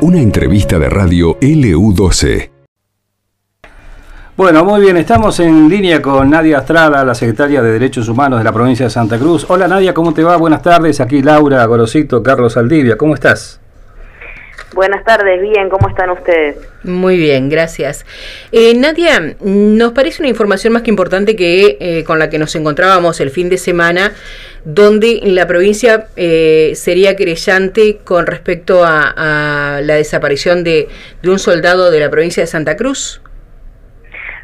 Una entrevista de radio LU12. Bueno, muy bien, estamos en línea con Nadia Astrada, la secretaria de Derechos Humanos de la provincia de Santa Cruz. Hola Nadia, ¿cómo te va? Buenas tardes, aquí Laura Gorosito, Carlos Aldivia, ¿cómo estás? Buenas tardes, bien, ¿cómo están ustedes? Muy bien, gracias. Eh, Nadia, nos parece una información más que importante que eh, con la que nos encontrábamos el fin de semana, donde la provincia eh, sería querellante con respecto a, la desaparición de, de, un soldado de la provincia de Santa Cruz.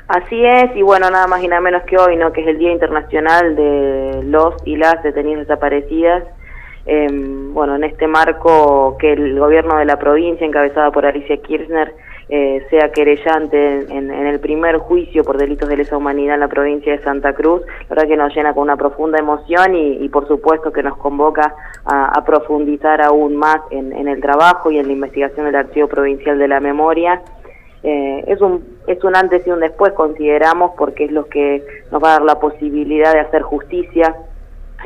Así es, y bueno, nada más y nada menos que hoy, ¿no? que es el Día Internacional de los y las detenidas desaparecidas Em, bueno, en este marco que el gobierno de la provincia, encabezada por Alicia Kirchner, eh, sea querellante en, el primer juicio por delitos de lesa humanidad en la provincia de Santa Cruz, la verdad que nos llena con una profunda emoción y, por supuesto que nos convoca a, profundizar aún más en, el trabajo y en la investigación del Archivo Provincial de la Memoria. Eh, es, un, es un antes y un después, consideramos, porque es lo que nos va a dar la posibilidad de hacer justicia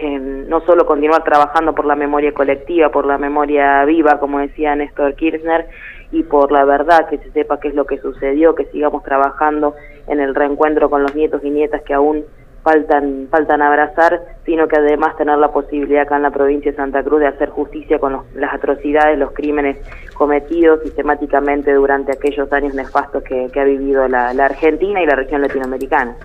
no solo continuar trabajando por la memoria colectiva, por la memoria viva, como decía Néstor Kirchner, y por la verdad, que se sepa qué es lo que sucedió, que sigamos trabajando en el reencuentro con los nietos y nietas que aún faltan, faltan abrazar, sino que además tener la posibilidad acá en la provincia de Santa Cruz de hacer justicia con las atrocidades, los crímenes cometidos sistemáticamente durante aquellos años nefastos que, ha vivido la, Argentina y la región latinoamericana.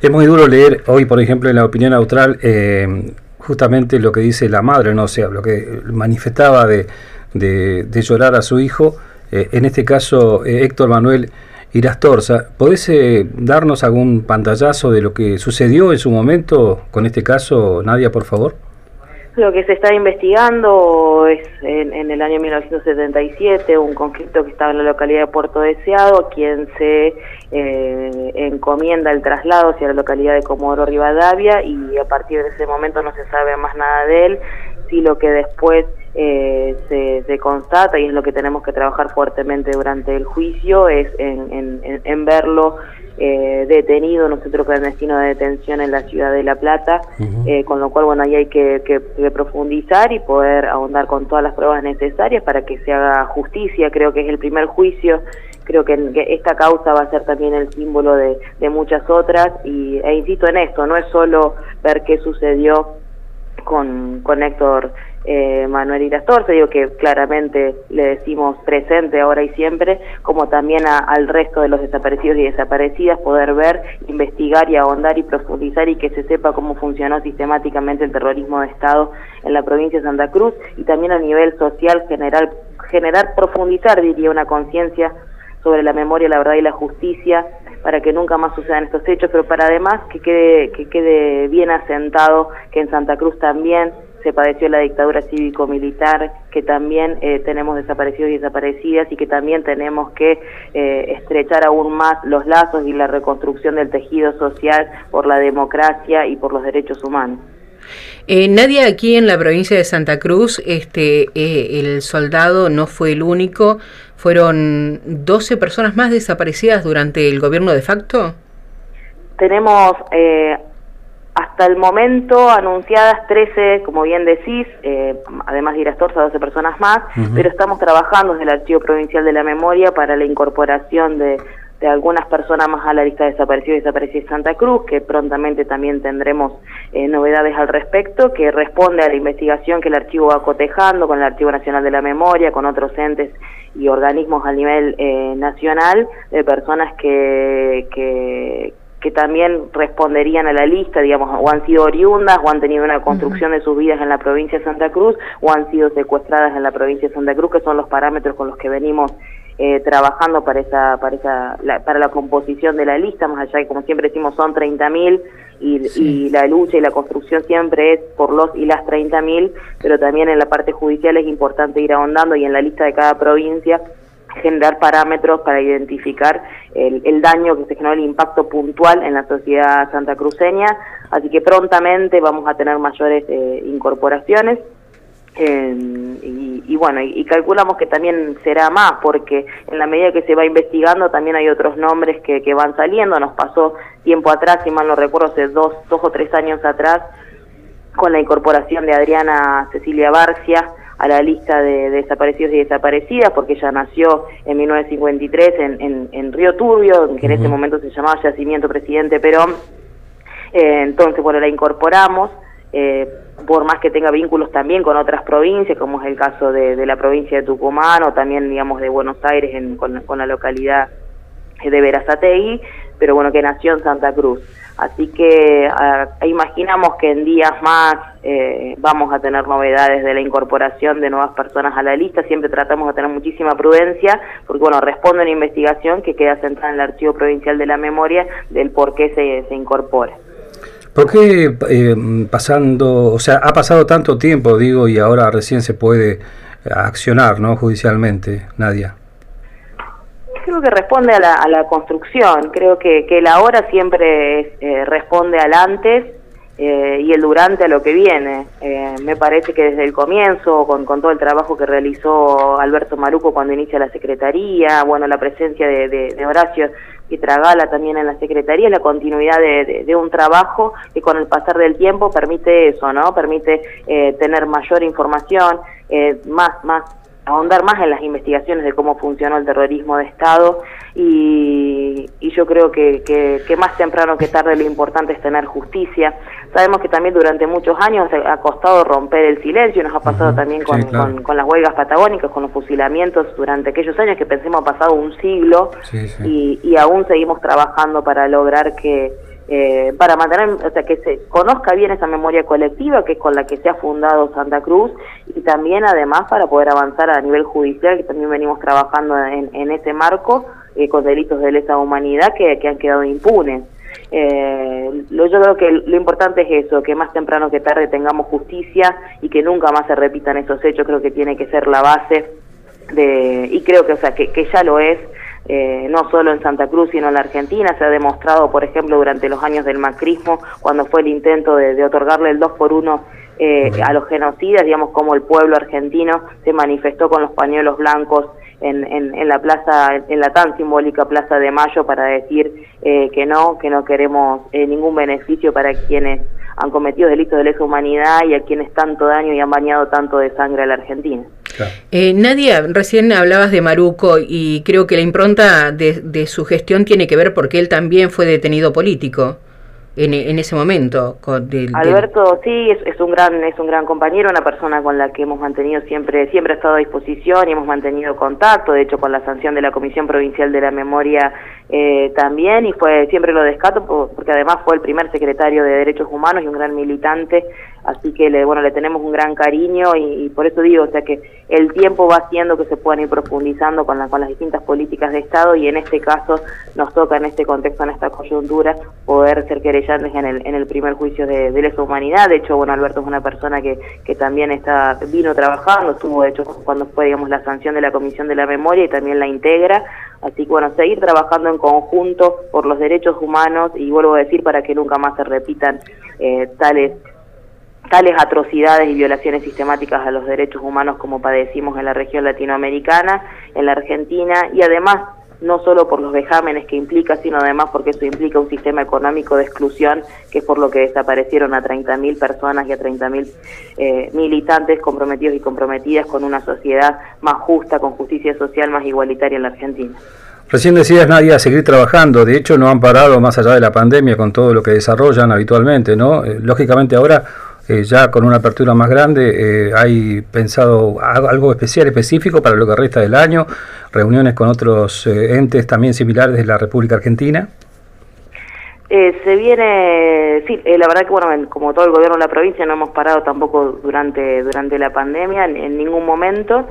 Es muy duro leer hoy, por ejemplo, en la opinión austral, eh, justamente lo que dice la madre, no sea, lo que manifestaba de, de, llorar a su hijo, eh, en este caso eh, Héctor Manuel Irastorza. ¿Podés darnos algún pantallazo de lo que sucedió en su momento con este caso, Nadia, por favor? Lo que se está investigando es en, el año 1977 un conflicto que estaba en la localidad de Puerto Deseado, quien se eh, encomienda el traslado hacia la localidad de Comodoro Rivadavia y a partir de ese momento no se sabe más nada de él, si lo que después eh, se, constata y es lo que tenemos que trabajar fuertemente durante el juicio es en verlo eh, detenido en un centro clandestino de detención en la ciudad de La Plata, eh, con lo cual, bueno, ahí hay que, profundizar y poder ahondar con todas las pruebas necesarias para que se haga justicia. Creo que es el primer juicio, creo que, esta causa va a ser también el símbolo de, muchas otras y, e insisto en esto, no es solo ver qué sucedió con, con Héctor eh, Manuel Irastorce, digo que claramente le decimos presente ahora y siempre, como también al resto de los desaparecidos y desaparecidas, poder ver, investigar y ahondar y profundizar y que se sepa cómo funcionó sistemáticamente el terrorismo de Estado en la provincia de Santa Cruz y también a nivel social general, generar, profundizar, diría, una conciencia sobre la memoria, la verdad y la justicia para que nunca más sucedan estos hechos, pero para además que quede, que quede bien asentado que en Santa Cruz también se padeció la dictadura cívico-militar, que también eh, tenemos desaparecidos y desaparecidas y que también tenemos que eh, estrechar aún más los lazos y la reconstrucción del tejido social por la democracia y por los derechos humanos. Eh, Nadia, aquí en la provincia de Santa Cruz, este, eh, el soldado no fue el único, fueron 12 personas más desaparecidas durante el gobierno de facto. Tenemos eh, hasta el momento anunciadas 13, como bien decís, eh, además de Irastorza, 12 personas más, pero estamos trabajando desde el Archivo Provincial de la Memoria para la incorporación de, de algunas personas más a la lista de desaparecidos y desaparecidos de Santa Cruz, que prontamente también tendremos eh, novedades al respecto, que responde a la investigación que el archivo va cotejando con el Archivo Nacional de la Memoria, con otros entes y organismos a nivel eh, nacional, de personas que, que que también responderían a la lista, digamos, o han sido oriundas, o han tenido una construcción de sus vidas en la provincia de Santa Cruz, o han sido secuestradas en la provincia de Santa Cruz, que son los parámetros con los que venimos eh, trabajando para esa, para esa, la, para la composición de la lista, más allá de como siempre decimos son 30.000 y, y la lucha y la construcción siempre es por los y las 30.000, pero también en la parte judicial es importante ir ahondando y en la lista de cada provincia generar parámetros para identificar el, daño que se generó, el impacto puntual en la sociedad santacruceña, así que prontamente vamos a tener mayores eh, incorporaciones. Y, bueno, y, calculamos que también será más, porque en la medida que se va investigando también hay otros nombres que, que van saliendo. Nos pasó tiempo atrás, si mal no recuerdo, hace dos, dos o tres años atrás, con la incorporación de Adriana Cecilia Barcia a la lista de, desaparecidos y desaparecidas, porque ella nació en 1953 en, en, Río Turbio, que en ese momento se llamaba Yacimiento Presidente Perón. Eh, entonces, bueno, la incorporamos. Eh, por más que tenga vínculos también con otras provincias, como es el caso de, la provincia de Tucumán o también, digamos, de Buenos Aires con, la localidad de Verazategui, pero bueno, que nació en Santa Cruz. Así que ah, imaginamos que en días más eh, vamos a tener novedades de la incorporación de nuevas personas a la lista. Siempre tratamos de tener muchísima prudencia, porque bueno, responde a una investigación que queda centrada en el Archivo Provincial de la Memoria del por qué se, se incorpora. ¿Por qué eh, pasando, o sea, ha pasado tanto tiempo, digo, y ahora recién se puede accionar, ¿no? Judicialmente, Nadia. Creo que responde a la, a la construcción. Creo que, que el ahora siempre eh, responde al antes eh, y el durante a lo que viene. Eh, me parece que desde el comienzo, con, con, todo el trabajo que realizó Alberto Maruco cuando inicia la Secretaría, bueno, la presencia de, de, de Horacio y Tragala también en la Secretaría, la continuidad de, de, un trabajo que con el pasar del tiempo permite eso, ¿no? Permite eh, tener mayor información, eh, más, más ahondar más en las investigaciones de cómo funcionó el terrorismo de Estado y, y yo creo que, que, más temprano que tarde lo importante es tener justicia. Sabemos que también durante muchos años ha costado romper el silencio, nos ha pasado también con, con, las huelgas patagónicas, con los fusilamientos durante aquellos años que pensemos ha pasado un siglo y, y aún seguimos trabajando para lograr que eh, para mantener, o sea, que se conozca bien esa memoria colectiva que es con la que se ha fundado Santa Cruz y también además para poder avanzar a nivel judicial, que también venimos trabajando en, ese marco eh, con delitos de lesa humanidad que, han quedado impunes. Eh, lo, yo creo que lo importante es eso, que más temprano que tarde tengamos justicia y que nunca más se repitan esos hechos, creo que tiene que ser la base de, y creo que, o sea, que, que ya lo es, eh, no solo en Santa Cruz, sino en la Argentina. Se ha demostrado, por ejemplo, durante los años del macrismo, cuando fue el intento de, otorgarle el 2 por 1 eh, a los genocidas, digamos, como el pueblo argentino se manifestó con los pañuelos blancos en, en, la plaza, en la tan simbólica Plaza de Mayo para decir eh, que no, que no queremos ningún beneficio para quienes han cometido delitos de lesa humanidad y a quienes tanto daño y han bañado tanto de sangre a la Argentina. Eh, Nadia, recién hablabas de Maruco y creo que la impronta de, su gestión tiene que ver porque él también fue detenido político en, ese momento. Alberto, sí, es, un gran es un gran compañero, una persona con la que hemos mantenido siempre siempre ha estado a disposición y hemos mantenido contacto, de hecho con la sanción de la Comisión Provincial de la Memoria eh, también y fue siempre lo descato porque además fue el primer secretario de Derechos Humanos y un gran militante así que le, bueno, le tenemos un gran cariño y, por eso digo, o sea que el tiempo va haciendo que se puedan ir profundizando con, con las distintas políticas de Estado y en este caso nos toca en este contexto, en esta coyuntura, poder ser querellantes en el, en el primer juicio de, de lesa humanidad. De hecho, bueno, Alberto es una persona que, que también está vino trabajando, estuvo de hecho cuando fue, digamos, la sanción de la Comisión de la Memoria y también la integra. Así que bueno, seguir trabajando en conjunto por los derechos humanos y vuelvo a decir para que nunca más se repitan eh, tales tales atrocidades y violaciones sistemáticas a los derechos humanos como padecimos en la región latinoamericana, en la Argentina y además no solo por los vejámenes que implica, sino además porque eso implica un sistema económico de exclusión, que es por lo que desaparecieron a 30.000 personas y a 30.000 eh, militantes comprometidos y comprometidas con una sociedad más justa, con justicia social más igualitaria en la Argentina. Recién decías, Nadia, seguir trabajando. De hecho, no han parado más allá de la pandemia con todo lo que desarrollan habitualmente, ¿no? Eh, lógicamente ahora eh, ya con una apertura más grande, eh, ¿hay pensado algo especial, específico para lo que resta del año? ¿Reuniones con otros eh, entes también similares de la República Argentina? se viene, sí, la verdad que bueno, como todo el gobierno de la provincia no hemos parado tampoco durante, durante la pandemia en ningún momento.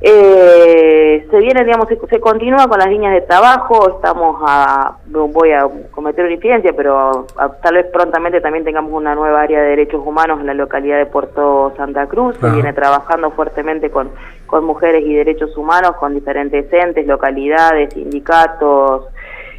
Eh, se viene, digamos, se, continúa con las líneas de trabajo, estamos a, voy a cometer una incidencia, pero tal vez prontamente también tengamos una nueva área de derechos humanos en la localidad de Puerto Santa Cruz, se viene trabajando fuertemente con, con mujeres y derechos humanos, con diferentes entes, localidades, sindicatos,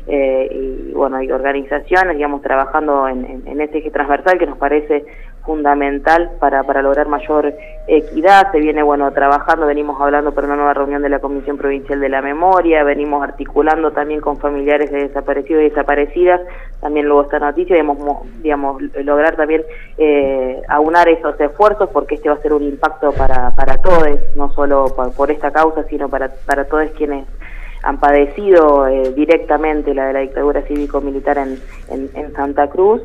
eh, y bueno, hay organizaciones, digamos, trabajando en, en, ese eje transversal que nos parece fundamental para, para lograr mayor equidad. Se viene, bueno, trabajando, venimos hablando para una nueva reunión de la Comisión Provincial de la Memoria, venimos articulando también con familiares de desaparecidos y desaparecidas, también luego esta noticia, digamos, digamos lograr también eh, aunar esos esfuerzos porque este va a ser un impacto para, para todos, no solo por, esta causa, sino para, para todos quienes han padecido eh, directamente la de la dictadura cívico-militar en, en Santa Cruz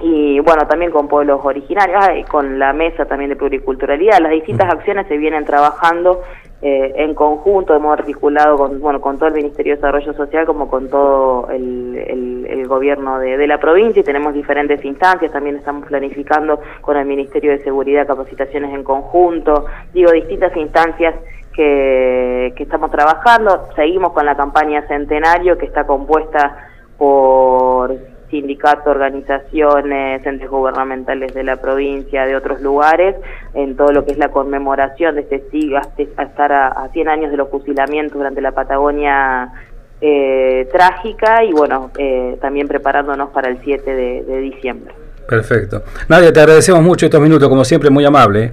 y bueno, también con pueblos originarios, y con la mesa también de pluriculturalidad. Las distintas acciones se vienen trabajando eh, en conjunto, hemos articulado con, bueno, con todo el Ministerio de Desarrollo Social como con todo el, el, gobierno de, de, la provincia y tenemos diferentes instancias, también estamos planificando con el Ministerio de Seguridad capacitaciones en conjunto, digo, distintas instancias que, que estamos trabajando, seguimos con la campaña Centenario que está compuesta por sindicatos, organizaciones, entes gubernamentales de la provincia, de otros lugares, en todo lo que es la conmemoración de este siga a estar a, 100 años de los fusilamientos durante la Patagonia eh, trágica y bueno, eh, también preparándonos para el 7 de, diciembre. Perfecto. Nadia, te agradecemos mucho estos minutos, como siempre, muy amable. ¿eh?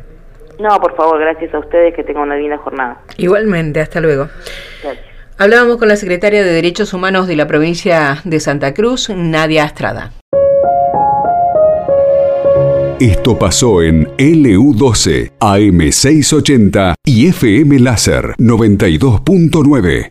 No, por favor, gracias a ustedes, que tengan una linda jornada. Igualmente, hasta luego. Gracias. Hablábamos con la secretaria de Derechos Humanos de la provincia de Santa Cruz, Nadia Astrada. Esto pasó en LU12, AM680 y FM Láser 92.9.